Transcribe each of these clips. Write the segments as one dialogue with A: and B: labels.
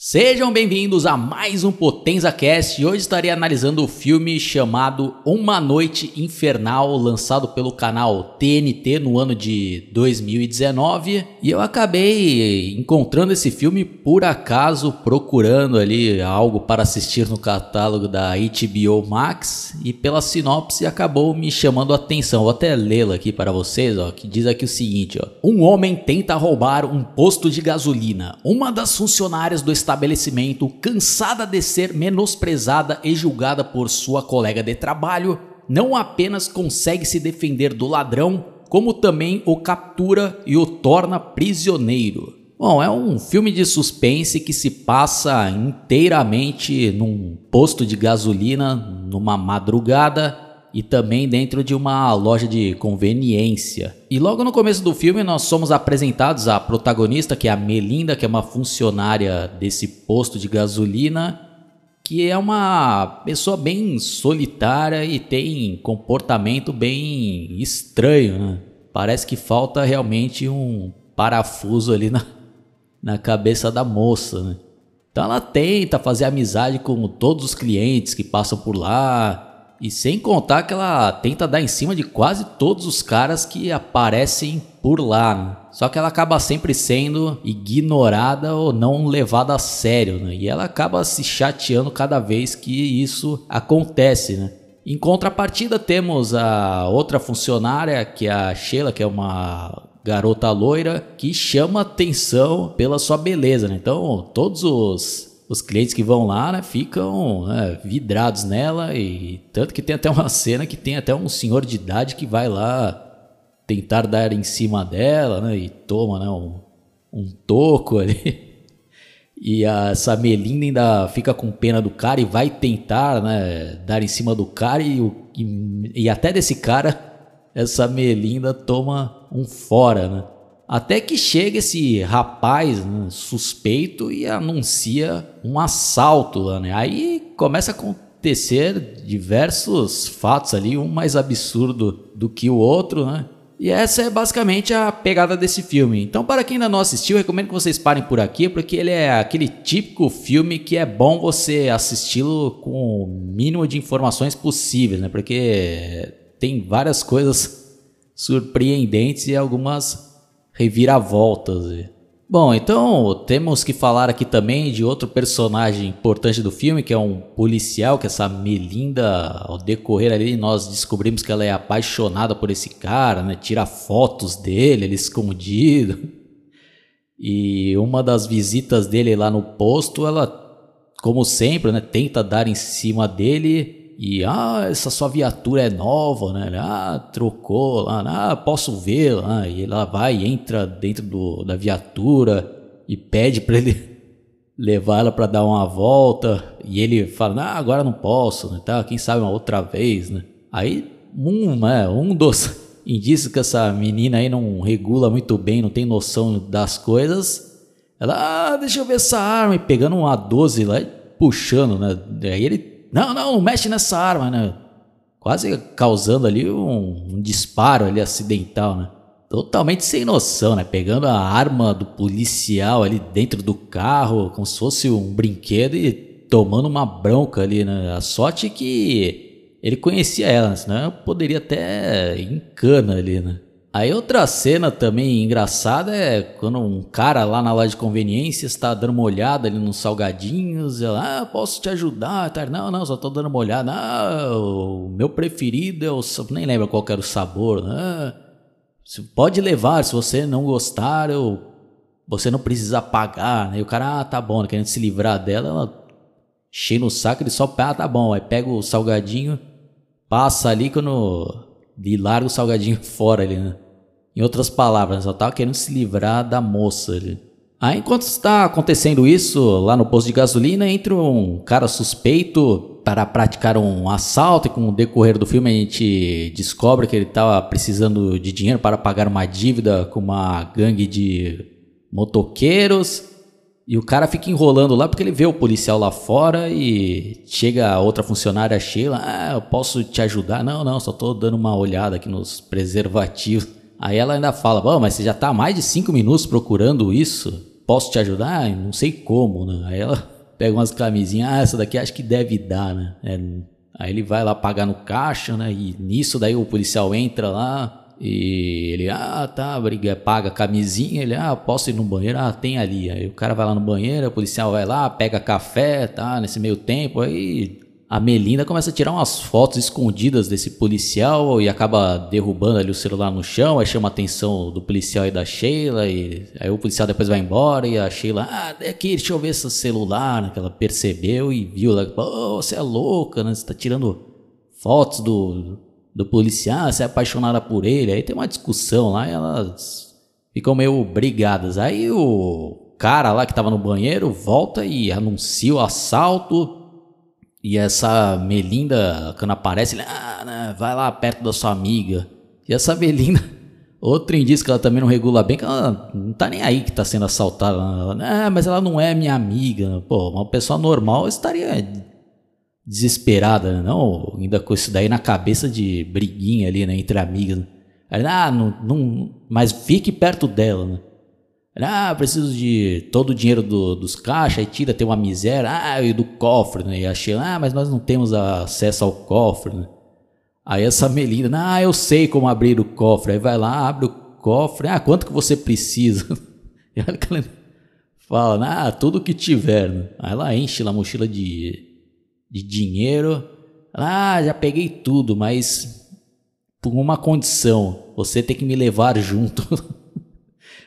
A: Sejam bem-vindos a mais um Potenza Cast. Hoje estarei analisando o filme chamado Uma Noite Infernal, lançado pelo canal TNT no ano de 2019. E eu acabei encontrando esse filme por acaso, procurando ali algo para assistir no catálogo da HBO Max e pela sinopse acabou me chamando a atenção. Vou até lê-la aqui para vocês, ó, que diz aqui o seguinte, ó: Um homem tenta roubar um posto de gasolina. Uma das funcionárias do estabelecimento, cansada de ser menosprezada e julgada por sua colega de trabalho, não apenas consegue se defender do ladrão, como também o captura e o torna prisioneiro. Bom, é um filme de suspense que se passa inteiramente num posto de gasolina, numa madrugada e também dentro de uma loja de conveniência. E logo no começo do filme nós somos apresentados à protagonista, que é a Melinda, que é uma funcionária desse posto de gasolina, que é uma pessoa bem solitária e tem comportamento bem estranho, né? Parece que falta realmente um parafuso ali na, na cabeça da moça, né? Então ela tenta fazer amizade com todos os clientes que passam por lá, e sem contar que ela tenta dar em cima de quase todos os caras que aparecem por lá. Só que ela acaba sempre sendo ignorada ou não levada a sério. Né? E ela acaba se chateando cada vez que isso acontece. Né? Em contrapartida, temos a outra funcionária, que é a Sheila, que é uma garota loira, que chama atenção pela sua beleza. Né? Então, todos os os clientes que vão lá, né, ficam né, vidrados nela e tanto que tem até uma cena que tem até um senhor de idade que vai lá tentar dar em cima dela, né, e toma, né, um, um toco ali. E a, essa Melinda ainda fica com pena do cara e vai tentar, né, dar em cima do cara e, e, e até desse cara essa Melinda toma um fora, né? Até que chega esse rapaz né, suspeito e anuncia um assalto lá, né? Aí começa a acontecer diversos fatos ali, um mais absurdo do que o outro, né? E essa é basicamente a pegada desse filme. Então, para quem ainda não assistiu, recomendo que vocês parem por aqui, porque ele é aquele típico filme que é bom você assisti-lo com o mínimo de informações possíveis, né? Porque tem várias coisas surpreendentes e algumas reviravoltas. Bom, então temos que falar aqui também de outro personagem importante do filme, que é um policial, que é essa Melinda, ao decorrer ali, nós descobrimos que ela é apaixonada por esse cara, né? Tira fotos dele, ele escondido. E uma das visitas dele lá no posto, ela, como sempre, né, tenta dar em cima dele e ah, essa sua viatura é nova, né? Ah, trocou lá, ah, posso ver lá. E ela vai, entra dentro do, da viatura e pede para ele levar ela para dar uma volta. E ele fala, ah, agora não posso, né? Tá, quem sabe uma outra vez, né? Aí um, né, um dos indícios que essa menina aí não regula muito bem, não tem noção das coisas. Ela, ah, deixa eu ver essa arma, e pegando uma 12 lá, puxando, né? Aí ele não, não, não mexe nessa arma, né? Quase causando ali um, um disparo ali acidental, né? Totalmente sem noção, né? Pegando a arma do policial ali dentro do carro, como se fosse um brinquedo e tomando uma bronca ali, né? A sorte é que ele conhecia ela, senão poderia até encana ali, né? Aí outra cena também engraçada é quando um cara lá na loja de conveniência está dando uma olhada ali nos salgadinhos, ela, ah, posso te ajudar? Tá, não, não, só tô dando uma olhada. Ah, o meu preferido é o, nem lembro qual era o sabor, né? Você pode levar, se você não gostar, eu, você não precisa pagar, né? E o cara, ah, tá bom, né? querendo se livrar dela, ela cheia no saco, ele só, ah, tá bom, aí pega o salgadinho, passa ali quando e larga o salgadinho fora ali, né? Em outras palavras, ela tava querendo se livrar da moça ali. Aí enquanto está acontecendo isso, lá no posto de gasolina, entra um cara suspeito para praticar um assalto e com o decorrer do filme a gente descobre que ele estava precisando de dinheiro para pagar uma dívida com uma gangue de motoqueiros. E o cara fica enrolando lá porque ele vê o policial lá fora e chega outra funcionária Sheila, ah, eu posso te ajudar? Não, não, só tô dando uma olhada aqui nos preservativos. Aí ela ainda fala, mas você já tá há mais de cinco minutos procurando isso? posso te ajudar? Não sei como, né? Aí ela pega umas camisinhas, ah, essa daqui acho que deve dar, né? É, aí ele vai lá pagar no caixa, né? E nisso daí o policial entra lá e ele, ah, tá, briga, paga a camisinha, ele, ah, posso ir no banheiro? Ah, tem ali. Aí o cara vai lá no banheiro, o policial vai lá, pega café, tá? Nesse meio tempo, aí a Melinda começa a tirar umas fotos escondidas desse policial e acaba derrubando ali o celular no chão, aí chama a atenção do policial e da Sheila, e aí o policial depois vai embora e a Sheila, ah, aqui, deixa eu ver esse celular, né, que ela percebeu e viu lá, pô, você é louca, né, você tá tirando fotos do, do policial, você é apaixonada por ele, aí tem uma discussão lá e elas ficam meio brigadas, aí o cara lá que tava no banheiro volta e anuncia o assalto, e essa Melinda, quando aparece, ele, ah, né, vai lá perto da sua amiga. E essa Melinda, outro indício que ela também não regula bem, que ela não tá nem aí que tá sendo assaltada. Ela, ah, mas ela não é minha amiga. Pô, uma pessoa normal estaria desesperada, né? não? Ainda com isso daí na cabeça de briguinha ali, né, entre amigas. ah, não, não, mas fique perto dela, né? Ah, preciso de todo o dinheiro do, dos caixas, aí tira, tem uma miséria. Ah, e do cofre, né? E achei, ah, mas nós não temos acesso ao cofre, né? Aí essa Melinda, ah, eu sei como abrir o cofre. Aí vai lá, abre o cofre. Ah, quanto que você precisa? E ela fala, ah, tudo que tiver. Né? Aí ela enche a mochila de, de dinheiro. Ah, já peguei tudo, mas por uma condição: você tem que me levar junto.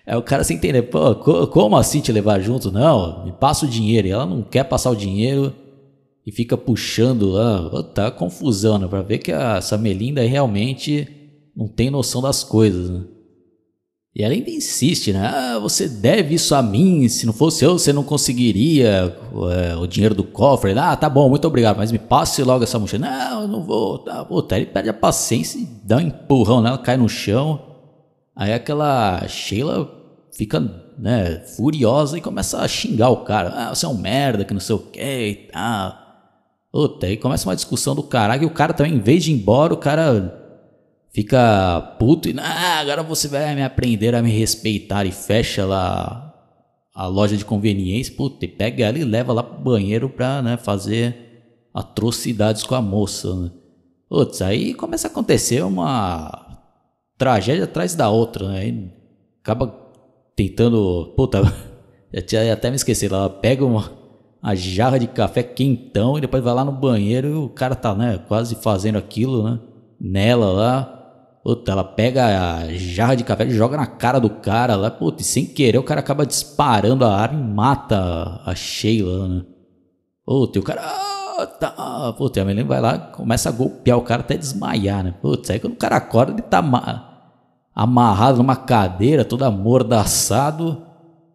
A: É o cara sem entender, pô, como assim te levar junto? Não, me passa o dinheiro. E ela não quer passar o dinheiro e fica puxando lá. Tá confusão, né? Pra ver que essa Melinda realmente não tem noção das coisas, né? E ela ainda insiste, né? Ah, você deve isso a mim. Se não fosse eu, você não conseguiria é, o dinheiro do cofre. Ah, tá bom, muito obrigado, mas me passe logo essa mochila. Não, eu não vou. Tá, puta, ele perde a paciência e dá um empurrão nela, cai no chão. Aí aquela Sheila fica, né, furiosa e começa a xingar o cara. Ah, você é um merda, que não sei o que e tal. Puta, aí começa uma discussão do caralho e o cara também, em vez de ir embora, o cara fica puto e, ah, agora você vai me aprender a me respeitar e fecha lá a loja de conveniência, puta, e pega ela e leva lá pro banheiro pra, né, fazer atrocidades com a moça, né? Putz, aí começa a acontecer uma tragédia atrás da outra, né? acaba tentando. Puta, eu até me esqueci. Ela pega uma, uma jarra de café quentão e depois vai lá no banheiro e o cara tá, né, quase fazendo aquilo, né? Nela lá. Puta, ela pega a jarra de café e joga na cara do cara lá. Puta, e sem querer o cara acaba disparando a arma e mata a Sheila, né? Puta, e o cara. Ah, tá. Puta, a menina vai lá começa a golpear o cara até desmaiar, né? Puta, aí quando o cara acorda ele tá amarrado numa cadeira, todo amordaçado,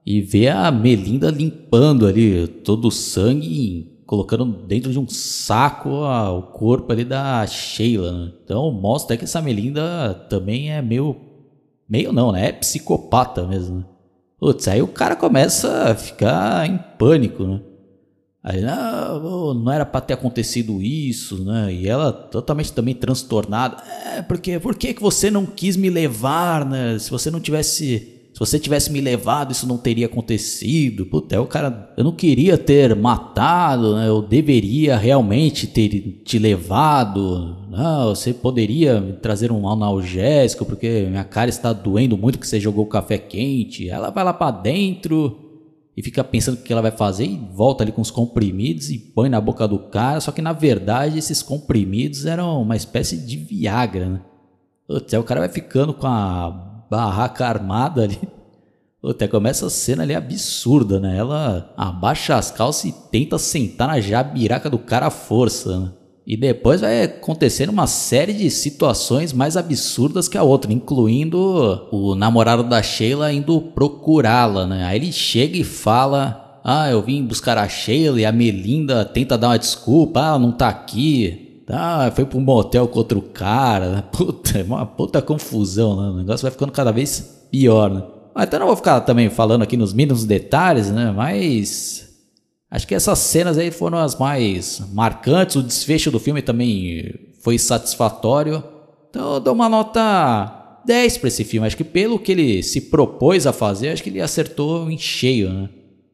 A: e vê a Melinda limpando ali todo o sangue, colocando dentro de um saco o corpo ali da Sheila. Né? Então mostra que essa Melinda também é meio. meio não, né? É psicopata mesmo. Né? Putz, aí o cara começa a ficar em pânico, né? Aí, não, não era para ter acontecido isso, né? E ela totalmente também transtornada. É, porque por que você não quis me levar, né? Se você não tivesse se você tivesse me levado, isso não teria acontecido. Puta, é o cara. Eu não queria ter matado, né? Eu deveria realmente ter te levado. Não, você poderia me trazer um analgésico, porque minha cara está doendo muito que você jogou café quente. Ela vai lá para dentro e fica pensando o que ela vai fazer e volta ali com os comprimidos e põe na boca do cara. Só que na verdade esses comprimidos eram uma espécie de Viagra, né? Até o cara vai ficando com a barraca armada ali. Até começa a cena ali absurda, né? Ela abaixa as calças e tenta sentar na jabiraca do cara à força, né? E depois vai acontecendo uma série de situações mais absurdas que a outra, incluindo o namorado da Sheila indo procurá-la, né? Aí ele chega e fala: Ah, eu vim buscar a Sheila e a Melinda tenta dar uma desculpa, ah, não tá aqui. Ah, foi pro motel com outro cara. Né? Puta, é uma puta confusão, né? O negócio vai ficando cada vez pior, né? Mas então não vou ficar também falando aqui nos mínimos detalhes, né? Mas Acho que essas cenas aí foram as mais marcantes. O desfecho do filme também foi satisfatório. Então eu dou uma nota 10 para esse filme. Acho que pelo que ele se propôs a fazer, acho que ele acertou em cheio, né?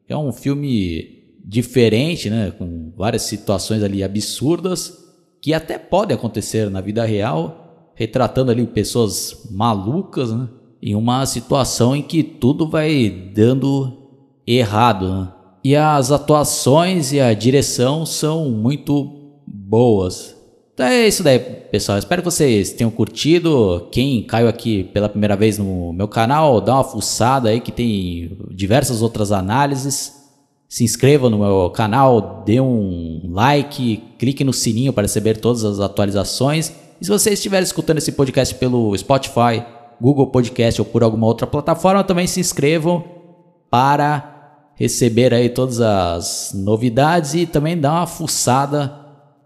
A: É um filme diferente, né? Com várias situações ali absurdas que até podem acontecer na vida real, retratando ali pessoas malucas, né? Em uma situação em que tudo vai dando errado, né? E as atuações e a direção são muito boas. Então é isso daí, pessoal. Espero que vocês tenham curtido. Quem caiu aqui pela primeira vez no meu canal, dá uma fuçada aí que tem diversas outras análises. Se inscreva no meu canal, dê um like, clique no sininho para receber todas as atualizações. E se você estiver escutando esse podcast pelo Spotify, Google Podcast ou por alguma outra plataforma, também se inscrevam para receber aí todas as novidades e também dar uma fuçada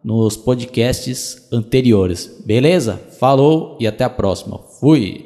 A: nos podcasts anteriores. Beleza? Falou e até a próxima. Fui!